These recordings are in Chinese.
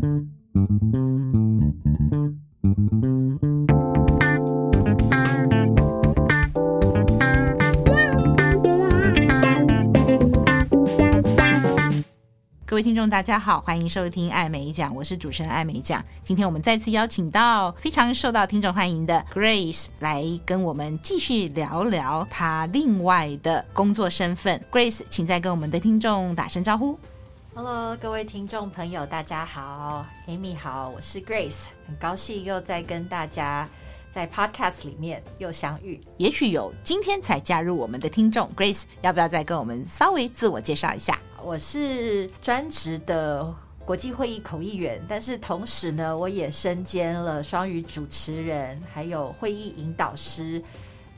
各位听众，大家好，欢迎收听爱美讲，我是主持人爱美讲。今天我们再次邀请到非常受到听众欢迎的 Grace 来跟我们继续聊聊她另外的工作身份。Grace，请再跟我们的听众打声招呼。Hello，各位听众朋友，大家好，Amy 好，我是 Grace，很高兴又再跟大家在 Podcast 里面又相遇。也许有今天才加入我们的听众，Grace 要不要再跟我们稍微自我介绍一下？我是专职的国际会议口译员，但是同时呢，我也身兼了双语主持人，还有会议引导师。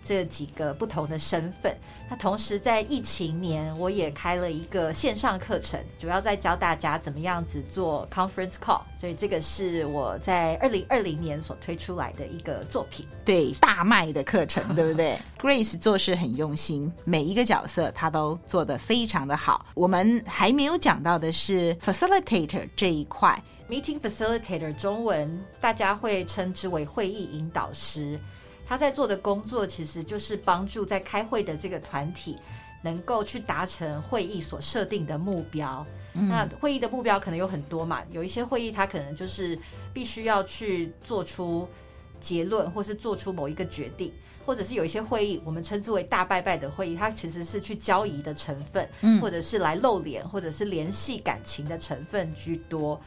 这几个不同的身份，那同时在疫情年，我也开了一个线上课程，主要在教大家怎么样子做 conference call，所以这个是我在二零二零年所推出来的一个作品，对，大卖的课程，对不对？Grace 做事很用心，每一个角色她都做得非常的好。我们还没有讲到的是 facilitator 这一块，meeting facilitator 中文大家会称之为会议引导师。他在做的工作其实就是帮助在开会的这个团体能够去达成会议所设定的目标。嗯。那会议的目标可能有很多嘛，有一些会议它可能就是必须要去做出结论，或是做出某一个决定，或者是有一些会议我们称之为大拜拜的会议，它其实是去交易的成分，或者是来露脸，或者是联系感情的成分居多。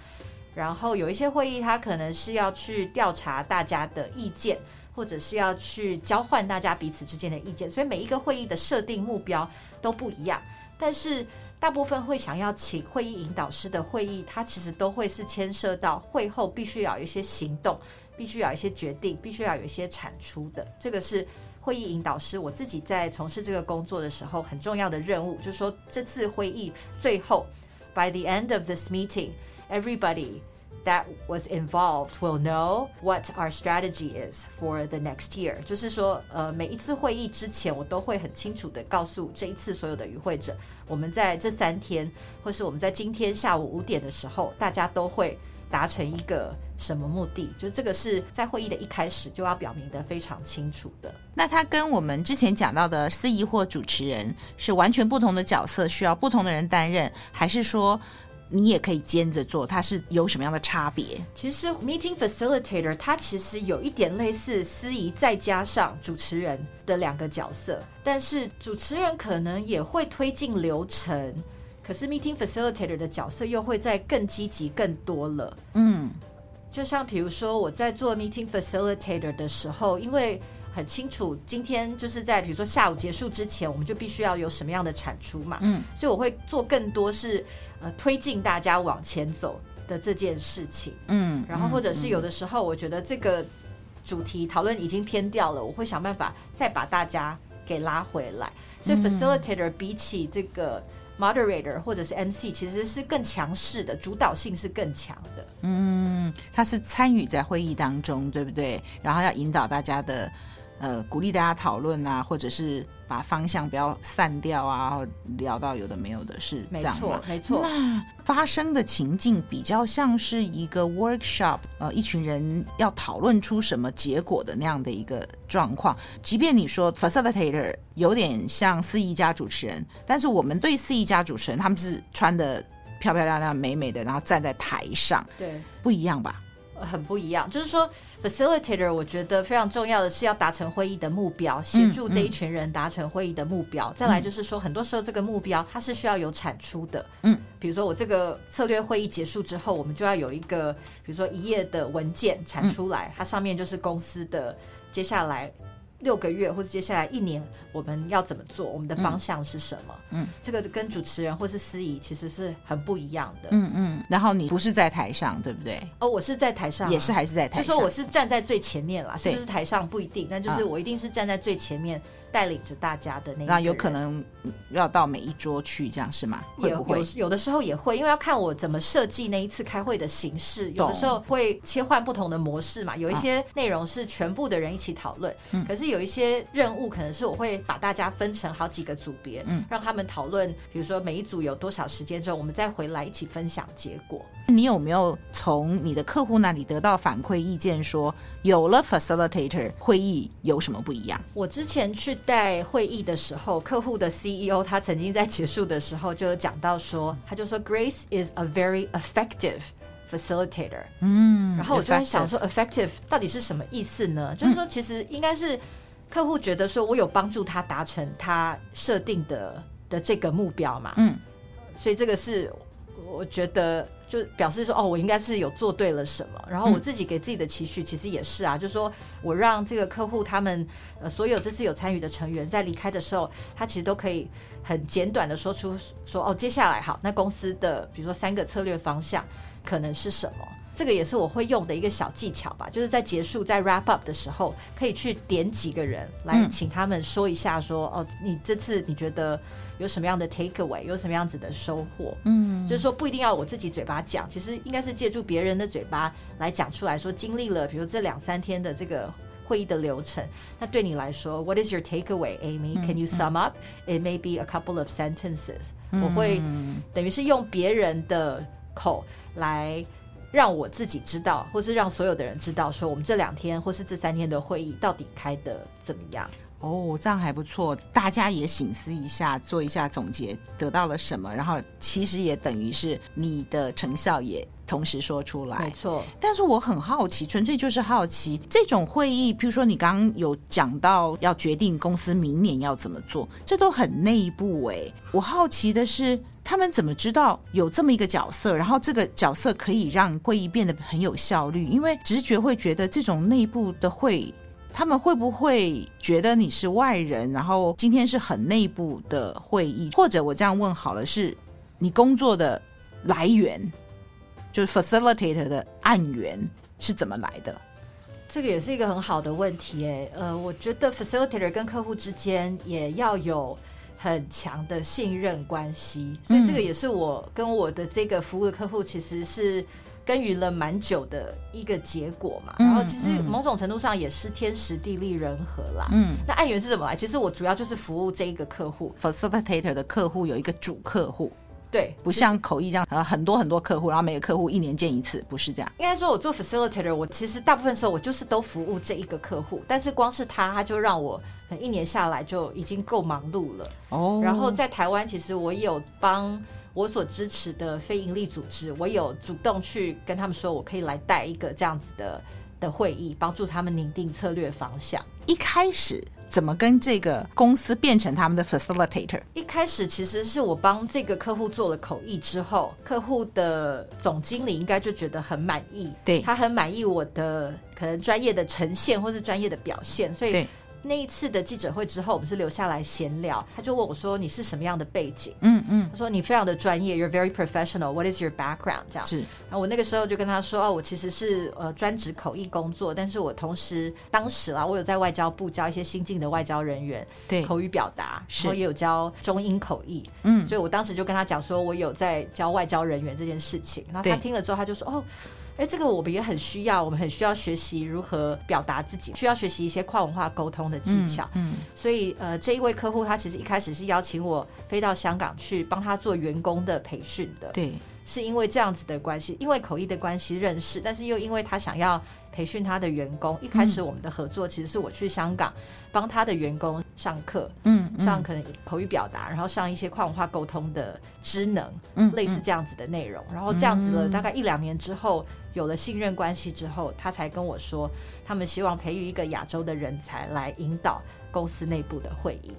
然后有一些会议它可能是要去调查大家的意见。或者是要去交换大家彼此之间的意见，所以每一个会议的设定目标都不一样。但是大部分会想要请会议引导师的会议，它其实都会是牵涉到会后必须要有一些行动，必须要有一些决定，必须要有一些产出的。这个是会议引导师我自己在从事这个工作的时候很重要的任务，就是说这次会议最后，by the end of this meeting Everybody。That was involved will know what our strategy is for the next year。就是说，呃，每一次会议之前，我都会很清楚地告诉这一次所有的与会者，我们在这三天，或是我们在今天下午五点的时候，大家都会达成一个什么目的？就是这个是在会议的一开始就要表明得非常清楚的。那他跟我们之前讲到的司仪或主持人是完全不同的角色，需要不同的人担任，还是说？你也可以兼着做，它是有什么样的差别？其实 meeting facilitator 它其实有一点类似司仪再加上主持人的两个角色，但是主持人可能也会推进流程，可是 meeting facilitator 的角色又会再更积极更多了。嗯，就像比如说我在做 meeting facilitator 的时候，因为很清楚，今天就是在比如说下午结束之前，我们就必须要有什么样的产出嘛。嗯，所以我会做更多是呃推进大家往前走的这件事情。嗯，然后或者是有的时候，我觉得这个主题讨论已经偏掉了，我会想办法再把大家给拉回来。所以 facilitator 比起这个 moderator 或者是 MC，其实是更强势的，主导性是更强的。嗯，他是参与在会议当中，对不对？然后要引导大家的。呃，鼓励大家讨论啊，或者是把方向不要散掉啊，聊到有的没有的，是这样？没错，没错。那发生的情境比较像是一个 workshop，呃，一群人要讨论出什么结果的那样的一个状况。即便你说 facilitator 有点像司仪家主持人，但是我们对司仪家主持人，他们是穿的漂漂亮亮、美美的，然后站在台上，对，不一样吧？很不一样，就是说，facilitator 我觉得非常重要的是要达成会议的目标，协助这一群人达成会议的目标。再来就是说，很多时候这个目标它是需要有产出的。嗯，比如说我这个策略会议结束之后，我们就要有一个，比如说一页的文件产出来，它上面就是公司的接下来。六个月或者接下来一年，我们要怎么做？我们的方向是什么？嗯，这个跟主持人或是司仪其实是很不一样的。嗯嗯。然后你不是在台上，对不对？哦，我是在台上，也是还是在台上。就说我是站在最前面啦，是不是台上不一定，但就是我一定是站在最前面。带领着大家的那个，那有可能要到每一桌去，这样是吗？会不会？有，有的时候也会，因为要看我怎么设计那一次开会的形式。有的时候会切换不同的模式嘛，有一些内容是全部的人一起讨论，可是有一些任务可能是我会把大家分成好几个组别，嗯，让他们讨论，比如说每一组有多少时间之后，我们再回来一起分享结果。你有没有从从你的客户那里得到反馈意见说，说有了 facilitator 会议有什么不一样？我之前去带会议的时候，客户的 CEO 他曾经在结束的时候就有讲到说，他就说 Grace is a very effective facilitator。嗯，然后我就在想说 effective 到底是什么意思呢？嗯、就是说其实应该是客户觉得说我有帮助他达成他设定的的这个目标嘛。嗯，所以这个是。我觉得就表示说，哦，我应该是有做对了什么。然后我自己给自己的期许，其实也是啊，就是说我让这个客户他们呃所有这次有参与的成员在离开的时候，他其实都可以很简短的说出说，哦，接下来好，那公司的比如说三个策略方向可能是什么？这个也是我会用的一个小技巧吧，就是在结束在 wrap up 的时候，可以去点几个人来请他们说一下说，哦，你这次你觉得。有什么样的 takeaway，有什么样子的收获？嗯，就是说不一定要我自己嘴巴讲，其实应该是借助别人的嘴巴来讲出来说，经历了比如这两三天的这个会议的流程，那对你来说，What is your takeaway, Amy? Can you sum up? It may be a couple of sentences。我会等于是用别人的口来让我自己知道，或是让所有的人知道，说我们这两天或是这三天的会议到底开的怎么样。哦，这样还不错，大家也醒思一下，做一下总结，得到了什么，然后其实也等于是你的成效也同时说出来，没错。但是我很好奇，纯粹就是好奇，这种会议，譬如说你刚刚有讲到要决定公司明年要怎么做，这都很内部哎。我好奇的是，他们怎么知道有这么一个角色，然后这个角色可以让会议变得很有效率？因为直觉会觉得这种内部的会。他们会不会觉得你是外人？然后今天是很内部的会议，或者我这样问好了，是你工作的来源，就是 facilitator 的案源是怎么来的？这个也是一个很好的问题，诶，呃，我觉得 facilitator 跟客户之间也要有很强的信任关系，所以这个也是我跟我的这个服务的客户其实是。耕耘了蛮久的一个结果嘛，然后其实某种程度上也是天时地利人和啦。嗯，那案源是怎么来？其实我主要就是服务这一个客户，facilitator 的客户有一个主客户，对，不像口译这样，呃，很多很多客户，然后每个客户一年见一次，不是这样。应该说，我做 facilitator，我其实大部分时候我就是都服务这一个客户，但是光是他，他就让我一年下来就已经够忙碌了。哦，然后在台湾，其实我有帮。我所支持的非营利组织，我有主动去跟他们说，我可以来带一个这样子的的会议，帮助他们拟定策略方向。一开始怎么跟这个公司变成他们的 facilitator？一开始其实是我帮这个客户做了口译之后，客户的总经理应该就觉得很满意，对，他很满意我的可能专业的呈现或是专业的表现，所以。那一次的记者会之后，我们是留下来闲聊。他就问我说：“你是什么样的背景？”嗯嗯，他说：“你非常的专业，You're very professional. What is your background？” 这样是。然后我那个时候就跟他说：“哦，我其实是呃专职口译工作，但是我同时当时啦，我有在外交部教一些新进的外交人员对口语表达，然后也有教中英口译。嗯，所以我当时就跟他讲说，我有在教外交人员这件事情。然后他听了之后，他就说：‘哦。’哎，这个我们也很需要，我们很需要学习如何表达自己，需要学习一些跨文化沟通的技巧。嗯，嗯，所以呃，这一位客户他其实一开始是邀请我飞到香港去帮他做员工的培训的。对，是因为这样子的关系，因为口译的关系认识，但是又因为他想要培训他的员工。一开始我们的合作其实是我去香港帮他的员工上课，嗯，上可能口语表达，然后上一些跨文化沟通的职能，嗯，类似这样子的内容。然后这样子了大概一两年之后。有了信任关系之后，他才跟我说，他们希望培育一个亚洲的人才来引导公司内部的会议。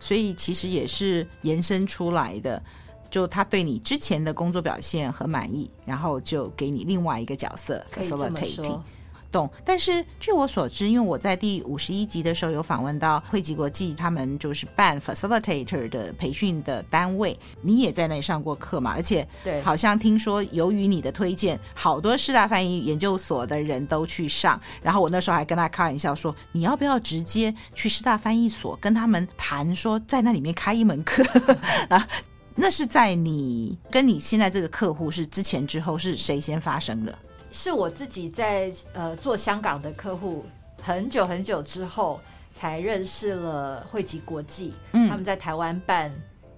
所以其实也是延伸出来的，就他对你之前的工作表现很满意，然后就给你另外一个角色，facilitating。懂，但是据我所知，因为我在第五十一集的时候有访问到汇集国际，他们就是办 facilitator 的培训的单位，你也在那里上过课嘛？而且，对，好像听说由于你的推荐，好多师大翻译研究所的人都去上。然后我那时候还跟他开玩笑说，你要不要直接去师大翻译所跟他们谈，说在那里面开一门课 啊？那是在你跟你现在这个客户是之前之后是谁先发生的？是我自己在呃做香港的客户，很久很久之后才认识了汇集国际，嗯，他们在台湾办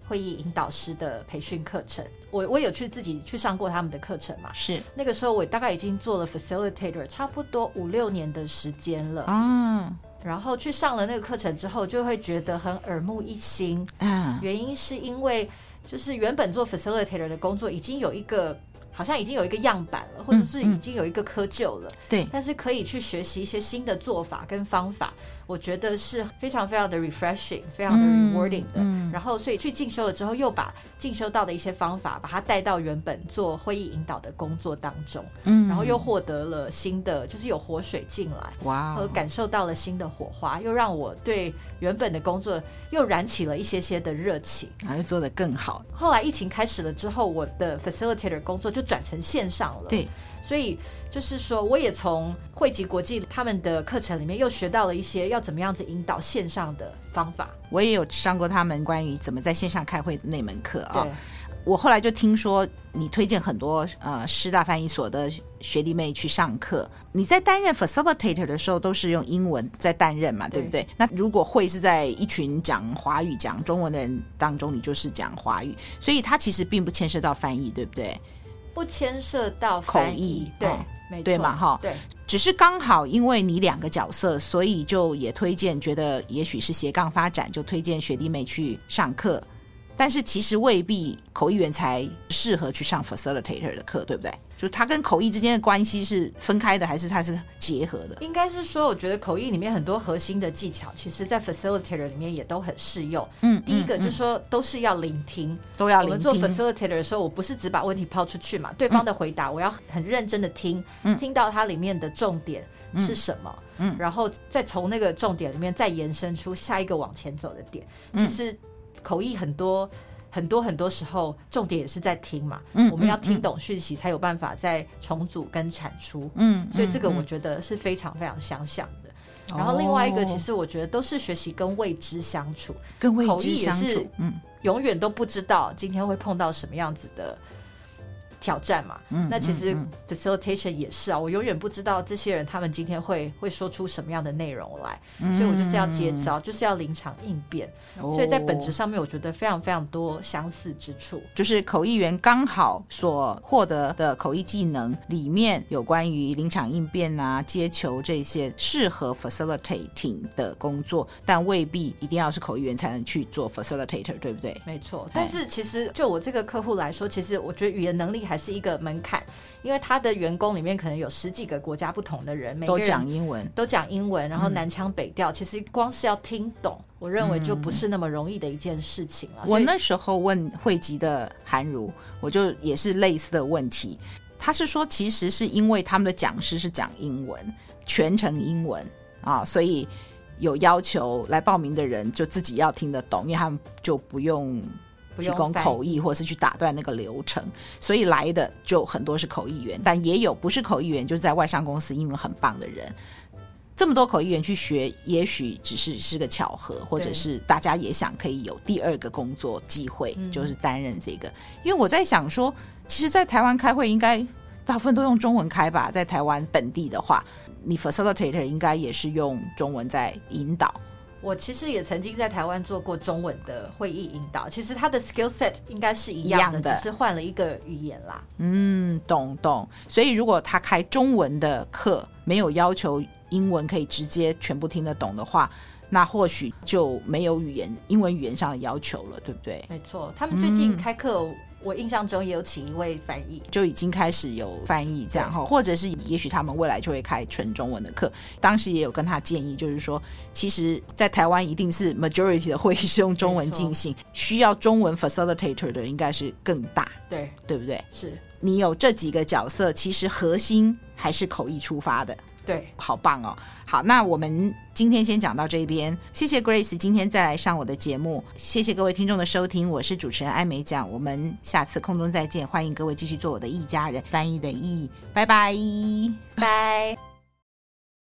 会议引导师的培训课程。我我有去自己去上过他们的课程嘛？是那个时候我大概已经做了 facilitator 差不多五六年的时间了嗯。然后去上了那个课程之后，就会觉得很耳目一新嗯。原因是因为就是原本做 facilitator 的工作已经有一个。好像已经有一个样板了，或者是已经有一个窠臼了。对、嗯，但是可以去学习一些新的做法跟方法。我觉得是非常非常的 refreshing，非常的 rewarding 的。嗯嗯、然后，所以去进修了之后，又把进修到的一些方法，把它带到原本做会议引导的工作当中。嗯，然后又获得了新的，就是有活水进来，哇，和感受到了新的火花，又让我对原本的工作又燃起了一些些的热情，然后又做得更好。后来疫情开始了之后，我的 facilitator 工作就转成线上了。对。所以就是说，我也从汇集国际他们的课程里面又学到了一些要怎么样子引导线上的方法。我也有上过他们关于怎么在线上开会的那门课啊。对。我后来就听说你推荐很多呃师大翻译所的学弟妹去上课。你在担任 facilitator 的时候都是用英文在担任嘛，对不对？那如果会是在一群讲华语、讲中文的人当中，你就是讲华语，所以它其实并不牵涉到翻译，对不对？不牵涉到口译，对，哦、没错，对嘛，哈，对，只是刚好因为你两个角色，所以就也推荐，觉得也许是斜杠发展，就推荐学弟妹去上课。但是其实未必口译员才适合去上 facilitator 的课，对不对？就他跟口译之间的关系是分开的，还是他是结合的？应该是说，我觉得口译里面很多核心的技巧，其实在 facilitator 里面也都很适用。嗯，第一个就是说，都是要聆听，嗯、都要聆听。我们做 facilitator 的时候，我不是只把问题抛出去嘛，对方的回答我要很认真的听，嗯、听到它里面的重点是什么，嗯，然后再从那个重点里面再延伸出下一个往前走的点。嗯、其实口译很多。很多很多时候，重点也是在听嘛。嗯，我们要听懂讯息，才有办法再重组跟产出。嗯，所以这个我觉得是非常非常相像的。嗯、然后另外一个，其实我觉得都是学习跟未知相处，跟未知相处。嗯，永远都不知道今天会碰到什么样子的挑战嘛，嗯，那其实 facilitation 也是啊，我永远不知道这些人他们今天会会说出什么样的内容来，嗯，所以我就是要接招，就是要临场应变，哦，所以在本质上面，我觉得非常非常多相似之处。就是口译员刚好所获得的口译技能里面有关于临场应变啊、接球这些适合 facilitating 的工作，但未必一定要是口译员才能去做 facilitator，对不对？没错，但是其实就我这个客户来说，其实我觉得语言能力还是一个门槛，因为他的员工里面可能有十几个国家不同的人，每个人都讲英文，都讲英文，然后南腔北调，嗯，其实光是要听懂，我认为就不是那么容易的一件事情了。我那时候问汇集的韩如，我就也是类似的问题，他是说其实是因为他们的讲师是讲英文，全程英文啊，所以有要求来报名的人就自己要听得懂，因为他们就不用。提供口译，或是去打断那个流程，所以来的就很多是口译员，但也有不是口译员，就是在外商公司英文很棒的人。这么多口译员去学，也许只是是个巧合，或者是大家也想可以有第二个工作机会，就是担任这个。因为我在想说，其实，在台湾开会应该大部分都用中文开吧，在台湾本地的话，你 facilitator 应该也是用中文在引导。我其实也曾经在台湾做过中文的会议引导，其实他的 skill set 应该是一样的，只是换了一个语言啦。嗯，懂懂。所以如果他开中文的课，没有要求英文可以直接全部听得懂的话，那或许就没有语言英文语言上的要求了，对不对？没错，他们最近开课。嗯我印象中也有请一位翻译，就已经开始有翻译这样哈，或者是也许他们未来就会开纯中文的课。当时也有跟他建议，就是说，其实，在台湾一定是 majority 的会议是用中文进行，需要中文 facilitator 的应该是更大，对对不对？是你有这几个角色，其实核心还是口译出发的。对，好棒哦！好，那我们今天先讲到这边，谢谢 Grace 今天再来上我的节目，谢谢各位听众的收听，我是主持人艾美奖，我们下次空中再见，欢迎各位继续做我的一家人，翻译的译，拜拜，拜。